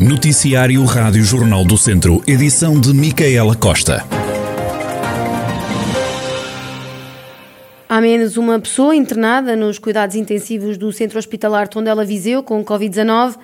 Noticiário Rádio Jornal do Centro, edição de Micaela Costa. Há menos uma pessoa internada nos cuidados intensivos do Centro Hospitalar Tondela Viseu com Covid-19.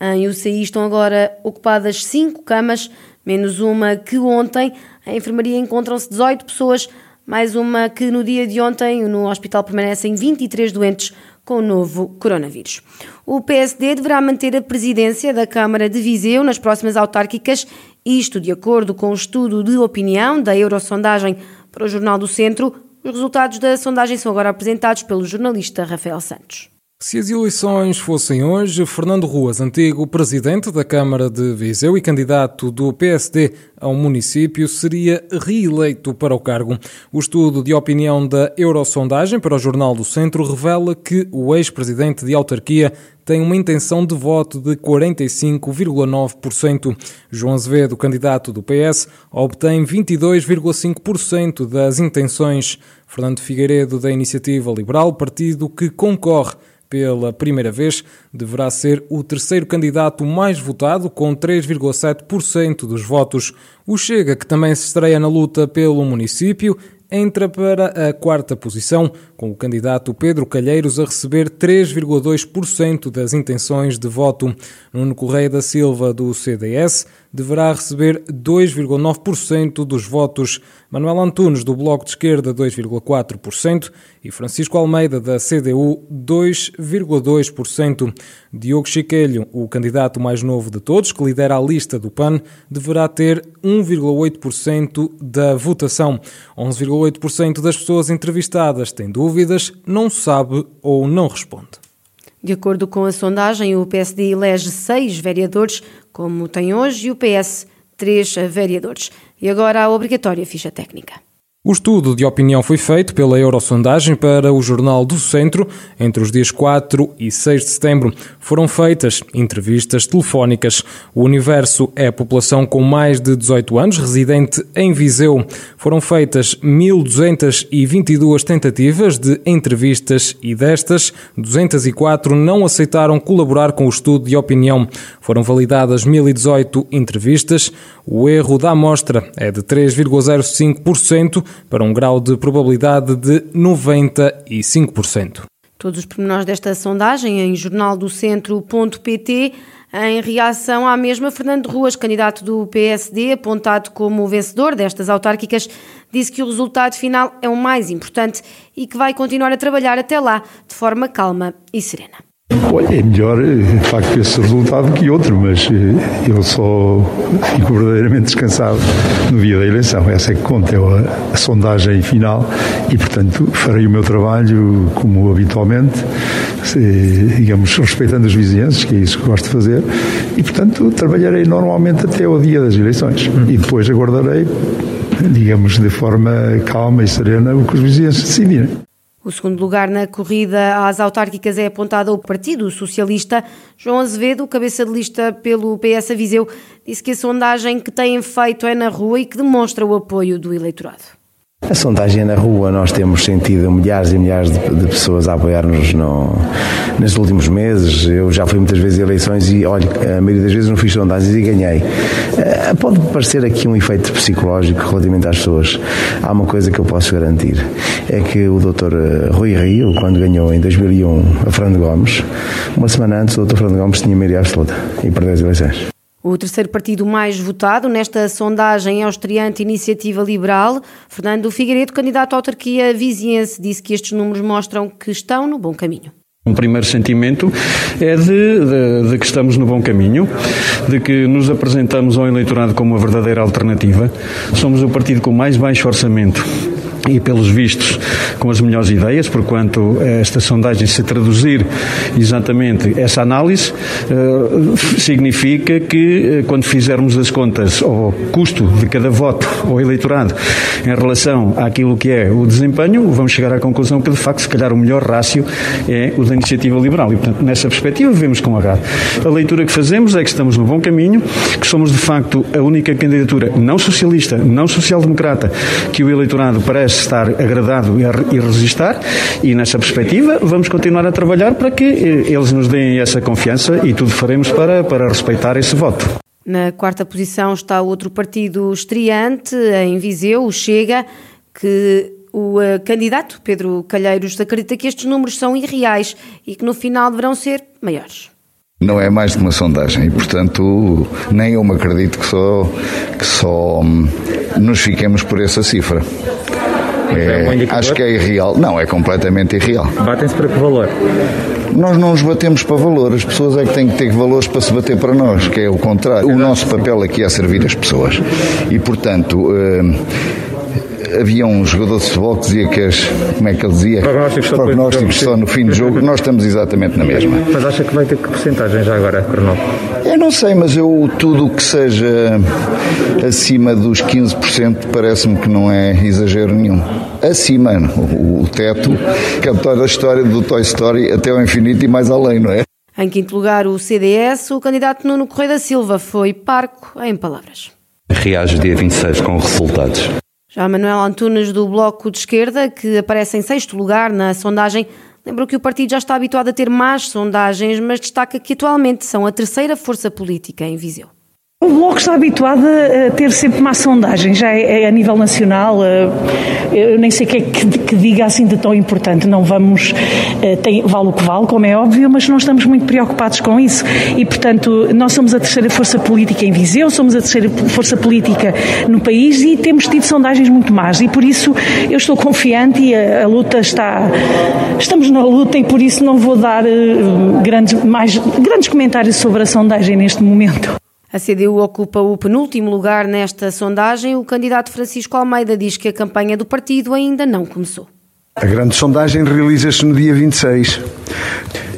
Em UCI estão agora ocupadas cinco camas, menos uma que ontem. Em enfermaria encontram-se 18 pessoas, mais uma que no dia de ontem. No hospital permanecem 23 doentes com o novo coronavírus. O PSD deverá manter a presidência da Câmara de Viseu nas próximas autárquicas, isto de acordo com o estudo de opinião da Eurosondagem para o Jornal do Centro. Os resultados da sondagem são agora apresentados pelo jornalista Rafael Santos. Se as eleições fossem hoje, Fernando Ruas, antigo presidente da Câmara de Viseu e candidato do PSD ao município, seria reeleito para o cargo. O estudo de opinião da Eurosondagem para o Jornal do Centro revela que o ex-presidente de autarquia tem uma intenção de voto de 45,9%. João Azevedo, candidato do PS, obtém 22,5% das intenções. Fernando Figueiredo, da Iniciativa Liberal, partido que concorre pela primeira vez, deverá ser o terceiro candidato mais votado, com 3,7% dos votos. O Chega, que também se estreia na luta pelo município, entra para a quarta posição, com o candidato Pedro Calheiros a receber 3,2% das intenções de voto. Nuno Correia da Silva, do CDS, deverá receber 2,9% dos votos. Manuel Antunes, do Bloco de Esquerda, 2,4% e Francisco Almeida, da CDU, 2,2%. Diogo Chiquelho, o candidato mais novo de todos, que lidera a lista do PAN, deverá ter 1,8% da votação. 11,8% das pessoas entrevistadas têm dúvidas, não sabe ou não responde. De acordo com a sondagem, o PSD elege seis vereadores, como tem hoje, e o PS três vereadores. E agora a obrigatória ficha técnica. O estudo de opinião foi feito pela Eurosondagem para o Jornal do Centro entre os dias 4 e 6 de setembro. Foram feitas entrevistas telefónicas. O universo é a população com mais de 18 anos, residente em Viseu. Foram feitas 1.222 tentativas de entrevistas e destas, 204 não aceitaram colaborar com o estudo de opinião. Foram validadas 1.018 entrevistas. O erro da amostra é de 3,05% para um grau de probabilidade de 95%. Todos os pormenores desta sondagem em jornaldocentro.pt. Em reação à mesma, Fernando Ruas, candidato do PSD, apontado como vencedor destas autárquicas, disse que o resultado final é o mais importante e que vai continuar a trabalhar até lá de forma calma e serena. Olha, é melhor, eh, de facto, esse resultado que outro, mas eh, eu só fico verdadeiramente descansado no dia da eleição. Essa é que conta, é a, sondagem final e, portanto, farei o meu trabalho como habitualmente, se, digamos, respeitando os vizinhanços, que é isso que gosto de fazer, e, portanto, trabalharei normalmente até ao dia das eleições e depois aguardarei, digamos, de forma calma e serena o que os vizinhanços decidirem. O segundo lugar na corrida às autárquicas é apontado ao Partido Socialista. João Azevedo, cabeça de lista pelo PS Viseu, disse que a sondagem que têm feito é na rua e que demonstra o apoio do eleitorado. A sondagem é na rua, nós temos sentido milhares e milhares de, de pessoas a apoiar-nos no, nos últimos meses. Eu já fui muitas vezes a eleições e, olha, a maioria das vezes não fiz sondagens e ganhei. Uh, pode parecer aqui um efeito psicológico relativamente às pessoas. Há uma coisa que eu posso garantir: é que o doutor eh, Rui Rio, quando ganhou em 2001 a Fernando Gomes, uma semana antes o doutor Fernando Gomes tinha maioria absoluta e perdeu as eleições. O terceiro partido mais votado nesta sondagem é o estreante Iniciativa Liberal. Fernando Figueiredo, candidato à autarquia viziense, disse que estes números mostram que estão no bom caminho. Um primeiro sentimento é de, de, de, que estamos no bom caminho, de que nos apresentamos ao eleitorado como uma verdadeira alternativa. Somos o partido com mais baixo orçamento e pelos vistos com as melhores ideias, porquanto esta sondagem se traduzir exatamente essa análise, eh, significa que eh, quando fizermos as contas ao custo de cada voto ao eleitorado em relação àquilo que é o desempenho, vamos chegar à conclusão que de facto se calhar o melhor rácio é o da iniciativa liberal e portanto nessa perspectiva vemos com agrado. A leitura que fazemos é que estamos no bom caminho, que somos de facto a única candidatura não socialista, não social-democrata que o eleitorado parece pudesse estar agradado e resistar, e nessa perspectiva vamos continuar a trabalhar para que eles nos deem essa confiança e tudo faremos para, para respeitar esse voto. Na quarta posição está outro partido estreante, em Viseu, o Chega, que o uh, candidato Pedro Calheiros acredita que estes números são irreais e que no final deverão ser maiores. Não é mais de uma sondagem e, portanto, nem eu me acredito que só, que só hum, nos fiquemos por essa cifra. É, acho que é irreal. Não, é completamente irreal. Batem-se para que valor? Nós não nos batemos para valor, as pessoas é que têm que ter valores para se bater para nós, que é o contrário. O nosso papel aqui é servir as pessoas. E, portanto, havia um jogador de futebol que dizia que as, como é que ele dizia? Prognósticos só, Prognósticos só no fim do jogo, nós estamos exatamente na mesma. Mas acha que vai ter que porcentagem já agora, Coronel? Eu não sei, mas eu tudo o que seja acima dos 15% parece-me que não é exagero nenhum. Acima, o, o teto, cantor da história do Toy Story até ao infinito e mais além, não é? Em quinto lugar, o CDS, o candidato Nuno Correia da Silva foi parco em palavras. Reage dia 26 com resultados. Já Manuel Antunes, do Bloco de Esquerda, que aparece em sexto lugar na sondagem, lembrou que o partido já está habituado a ter más sondagens, mas destaca que atualmente são a terceira força política em Viseu. O Bloco está habituado a ter sempre má sondagem, já é, é a nível nacional. Eh, eu nem sei o que é que, que, diga assim de tão importante. Não vamos, eh, tem, vale o que vale, como é óbvio, mas não estamos muito preocupados com isso. E, portanto, nós somos a terceira força política em Viseu, somos a terceira força política no país e temos tido sondagens muito más. E por isso eu estou confiante e a, a luta está. Estamos na luta e por isso não vou dar uh, grandes, mais, grandes comentários sobre a sondagem neste momento. A CDU ocupa o penúltimo lugar nesta sondagem. O candidato Francisco Almeida diz que a campanha do partido ainda não começou. A grande sondagem realiza-se no dia 26.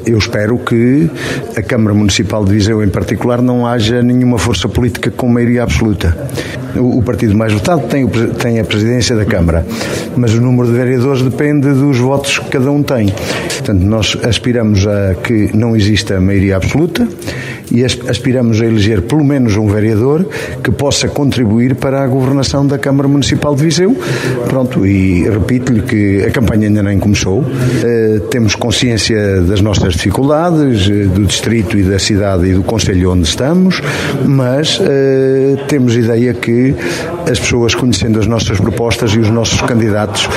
Eu espero que a Câmara Municipal de Viseu, em particular, não haja nenhuma força política com maioria absoluta. O, o partido mais votado tem, o, tem a presidência da Câmara, mas o número de vereadores depende dos votos que cada um tem. Portanto, nós aspiramos a que não exista maioria absoluta e aspiramos a eleger pelo menos um vereador que possa contribuir para a governação da Câmara Municipal de Viseu. Pronto, e repito-lhe que a campanha ainda nem começou, uh, temos consciência das nossas dificuldades, uh, do distrito e da cidade e do conselho onde estamos, mas uh, temos ideia que as pessoas conhecendo as nossas propostas e os nossos candidatos,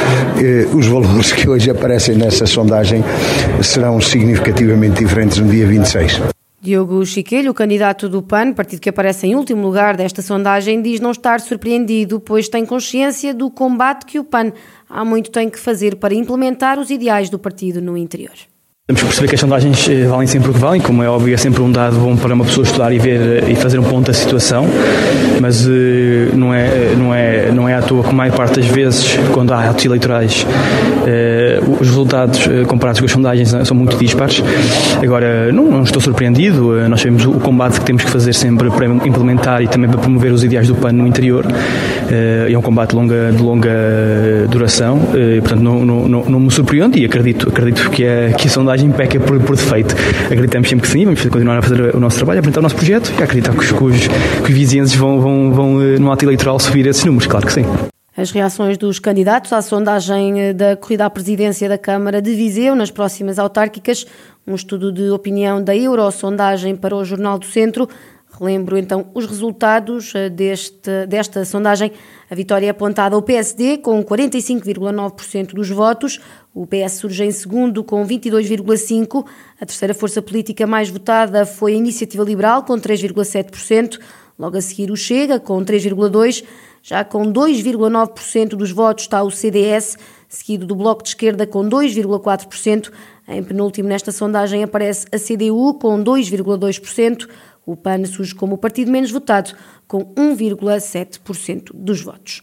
os valores que hoje aparecem nessa sondagem serão significativamente diferentes no dia 26. Diogo Chiquelho, o candidato do PAN, partido que aparece em último lugar desta sondagem, diz não estar surpreendido, pois tem consciência do combate que o PAN há muito tem que fazer para implementar os ideais do partido no interior. Temos que perceber que as sondagens eh, valem sempre o que valem, como é óbvio, é sempre um dado bom para uma pessoa estudar e ver eh, e fazer um ponto da situação, mas eh, não é, não é, não é à toa que a maior parte das vezes, quando há atos eleitorais, os resultados comparados com as sondagens são muito dispares. Agora, não, não estou surpreendido, nós sabemos o combate que temos que fazer sempre para implementar e também para promover os ideais do PAN no interior. É um combate de longa, de longa duração, portanto, não, não, não, me surpreende e acredito, acredito que, é, que a sondagem peca por, por defeito. Acreditamos sempre que sim, vamos continuar a fazer o nosso trabalho, a apresentar o nosso projeto e acreditar que os, que os, que os vizinhos vão, vão, vão, eh, no ato eleitoral, subir esses números, claro que sim. As reações dos candidatos à sondagem eh, da corrida à presidência da Câmara de Viseu nas próximas autárquicas, um estudo de opinião da Eurosondagem para o Jornal do Centro Relembro então os resultados eh, deste, desta sondagem. A vitória é apontada ao PSD com 45,9% dos votos, o PS surge em segundo com 22,5%, a terceira força política mais votada foi a Iniciativa Liberal com 3,7%, logo a seguir o Chega com 3,2%, já com 2,9% dos votos está o CDS, seguido do Bloco de Esquerda com 2,4%. Em penúltimo nesta sondagem aparece a CDU com 2,2%. O PAN surge como o partido menos votado, com 1,7% dos votos.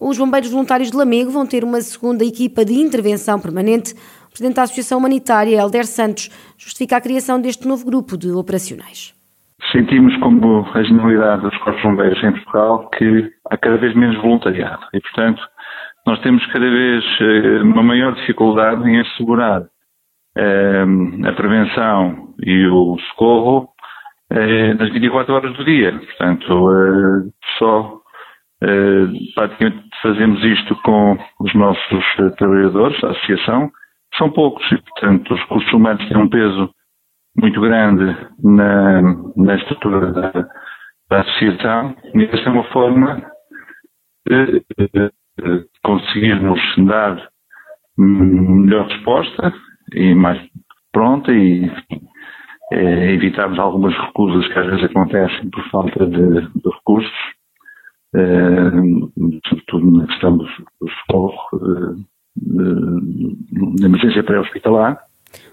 Os bombeiros voluntários de Lamego vão ter uma segunda equipa de intervenção permanente. O presidente da Associação Humanitária, Helder Santos, justifica a criação deste novo grupo de operacionais. Sentimos como a generalidade dos corpos bombeiros em Portugal que há cada vez menos voluntariado e, portanto, nós temos cada vez eh, uma maior dificuldade em assegurar eh, a prevenção e o socorro nas 24 horas do dia. Portanto, só praticamente fazemos isto com os nossos trabalhadores, a associação. São poucos e, portanto, os recursos humanos têm um peso muito grande na, na estrutura da, da associação e esta é uma forma de, de, de conseguirmos dar melhor resposta e mais pronta e é, evitarmos algumas recusas que às vezes acontecem por falta de, de recursos, é, sobretudo na questão do, do socorro é, de emergência pré-hospitalar.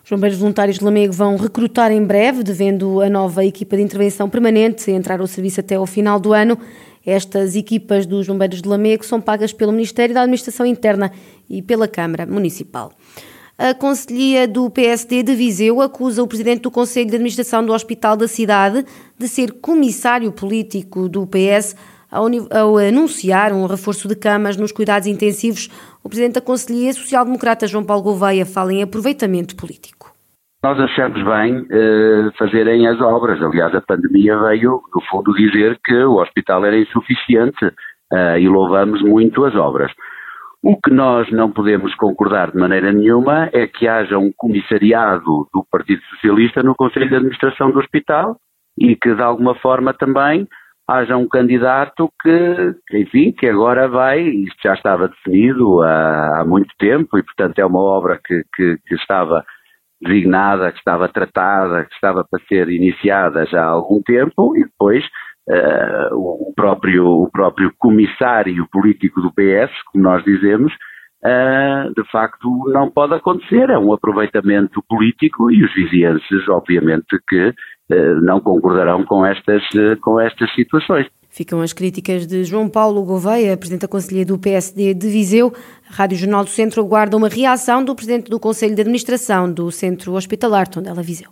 Os bombeiros voluntários de Lamego vão recrutar em breve, devendo a nova equipa de intervenção permanente entrar ao serviço até ao final do ano. Estas equipas dos bombeiros de Lamego são pagas pelo Ministério da Administração Interna e pela Câmara Municipal. A Conselhia do PSD de Viseu acusa o Presidente do Conselho de Administração do Hospital da cidade de ser comissário político do PS ao, anunciar um reforço de camas nos cuidados intensivos. O Presidente da Conselhia Social-Democrata João Paulo Gouveia fala em aproveitamento político. Nós achamos bem uh, fazerem as obras. Aliás, a pandemia veio, no fundo, dizer que o hospital era insuficiente uh, e louvamos muito as obras. O que nós não podemos concordar de maneira nenhuma é que haja um comissariado do Partido Socialista no Conselho de Administração do Hospital e que, de alguma forma, também haja um candidato que, enfim, que agora vai, isto já estava definido há, há muito tempo e, portanto, é uma obra que, que, que estava designada, que estava tratada, que estava para ser iniciada já há algum tempo e depois uh, o, próprio, o próprio comissário político do PS, como nós dizemos, uh, de facto não pode acontecer. É um aproveitamento político e os vizienses, obviamente, que uh, não concordarão com estas, com estas situações. Ficam as críticas de João Paulo Gouveia, Presidente da Conselhia do PSD de Viseu. A Rádio Jornal do Centro aguarda uma reação do Presidente do Conselho de Administração do Centro Hospitalar Tondela Viseu.